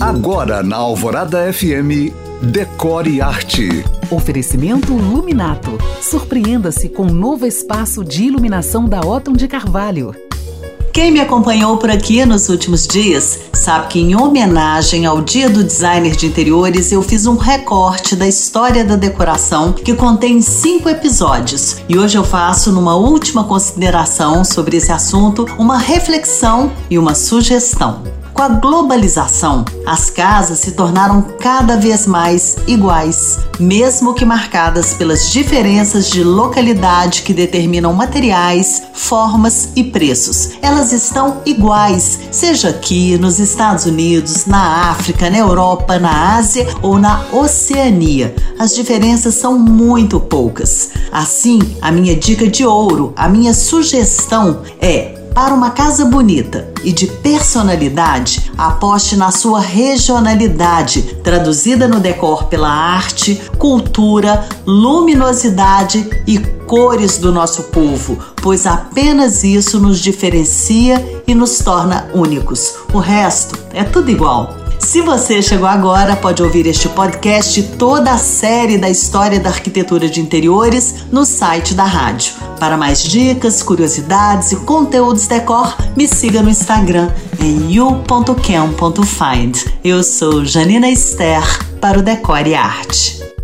Agora na Alvorada FM, Decore Arte. Oferecimento Luminato. Surpreenda-se com um novo espaço de iluminação da Otton de Carvalho. Quem me acompanhou por aqui nos últimos dias sabe que, em homenagem ao Dia do Designer de Interiores, eu fiz um recorte da história da decoração que contém cinco episódios. E hoje eu faço, numa última consideração sobre esse assunto, uma reflexão e uma sugestão. Com a globalização, as casas se tornaram cada vez mais iguais, mesmo que marcadas pelas diferenças de localidade que determinam materiais, formas e preços. Elas estão iguais, seja aqui nos Estados Unidos, na África, na Europa, na Ásia ou na Oceania. As diferenças são muito poucas. Assim, a minha dica de ouro, a minha sugestão é para uma casa bonita e de personalidade, aposte na sua regionalidade, traduzida no decor pela arte, cultura, luminosidade e cores do nosso povo, pois apenas isso nos diferencia e nos torna únicos. O resto é tudo igual. Se você chegou agora, pode ouvir este podcast e toda a série da história da arquitetura de interiores no site da rádio. Para mais dicas, curiosidades e conteúdos decor, me siga no Instagram em you.cam.find. Eu sou Janina Esther para o Decore Arte.